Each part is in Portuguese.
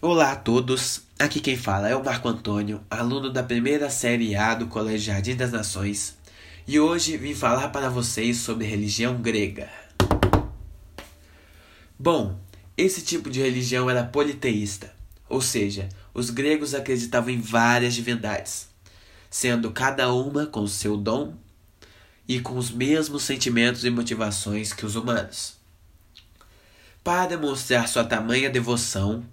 Olá a todos, aqui quem fala é o Marco Antônio, aluno da primeira série A do Colégio Jardim das Nações, e hoje vim falar para vocês sobre religião grega. Bom, esse tipo de religião era politeísta, ou seja, os gregos acreditavam em várias divindades, sendo cada uma com seu dom e com os mesmos sentimentos e motivações que os humanos. Para demonstrar sua tamanha devoção,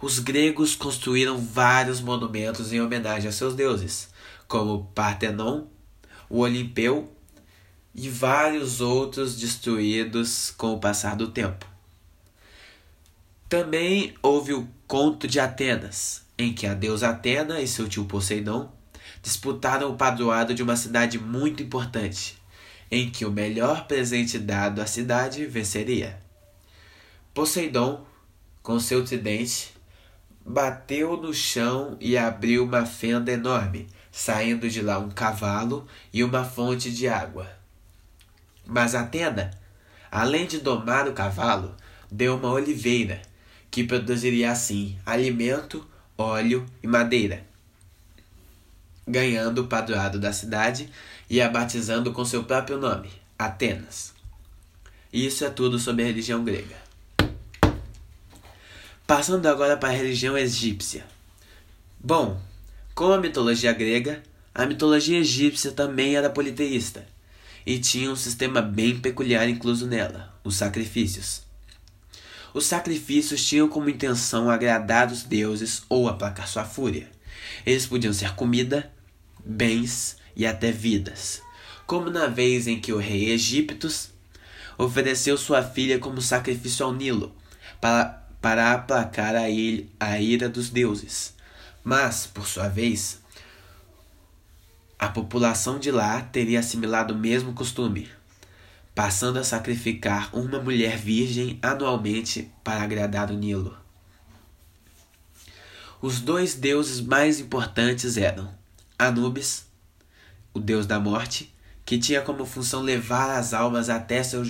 os gregos construíram vários monumentos em homenagem a seus deuses, como o Partenon, o Olimpeu e vários outros destruídos com o passar do tempo. Também houve o Conto de Atenas, em que a deusa Atena e seu tio Poseidon disputaram o padroado de uma cidade muito importante, em que o melhor presente dado à cidade venceria. Poseidon, com seu tridente, bateu no chão e abriu uma fenda enorme, saindo de lá um cavalo e uma fonte de água. Mas Atena, além de domar o cavalo, deu uma oliveira, que produziria assim alimento, óleo e madeira, ganhando o padroado da cidade e a batizando com seu próprio nome, Atenas. Isso é tudo sobre a religião grega. Passando agora para a religião egípcia. Bom, como a mitologia grega, a mitologia egípcia também era politeísta e tinha um sistema bem peculiar incluso nela, os sacrifícios. Os sacrifícios tinham como intenção agradar os deuses ou aplacar sua fúria. Eles podiam ser comida, bens e até vidas, como na vez em que o rei Egíptos ofereceu sua filha como sacrifício ao Nilo para para aplacar a, ele, a ira dos deuses. Mas, por sua vez, a população de lá teria assimilado o mesmo costume, passando a sacrificar uma mulher virgem anualmente para agradar o Nilo. Os dois deuses mais importantes eram Anubis, o deus da morte, que tinha como função levar as almas até, seu,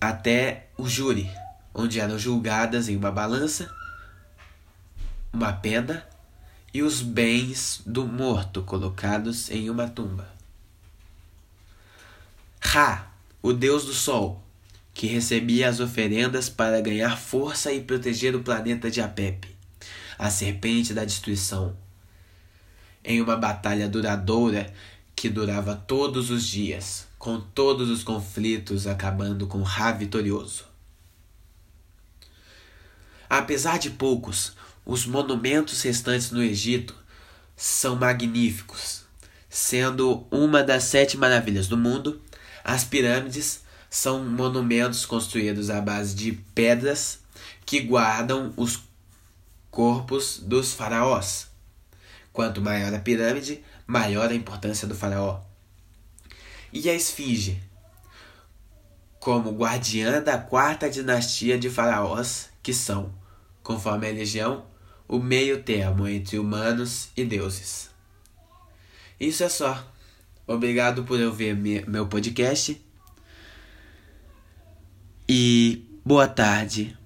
até o júri, onde eram julgadas em uma balança, uma pena e os bens do morto colocados em uma tumba. Ra, o deus do sol, que recebia as oferendas para ganhar força e proteger o planeta de Apep, a serpente da destruição, em uma batalha duradoura que durava todos os dias, com todos os conflitos acabando com Ra vitorioso. Apesar de poucos, os monumentos restantes no Egito são magníficos. Sendo uma das sete maravilhas do mundo, as pirâmides são monumentos construídos à base de pedras que guardam os corpos dos faraós. Quanto maior a pirâmide, maior a importância do faraó. E a esfinge, como guardiã da quarta dinastia de faraós, que são conforme a religião, o meio termo entre humanos e deuses. Isso é só. Obrigado por ouvir meu podcast. E boa tarde,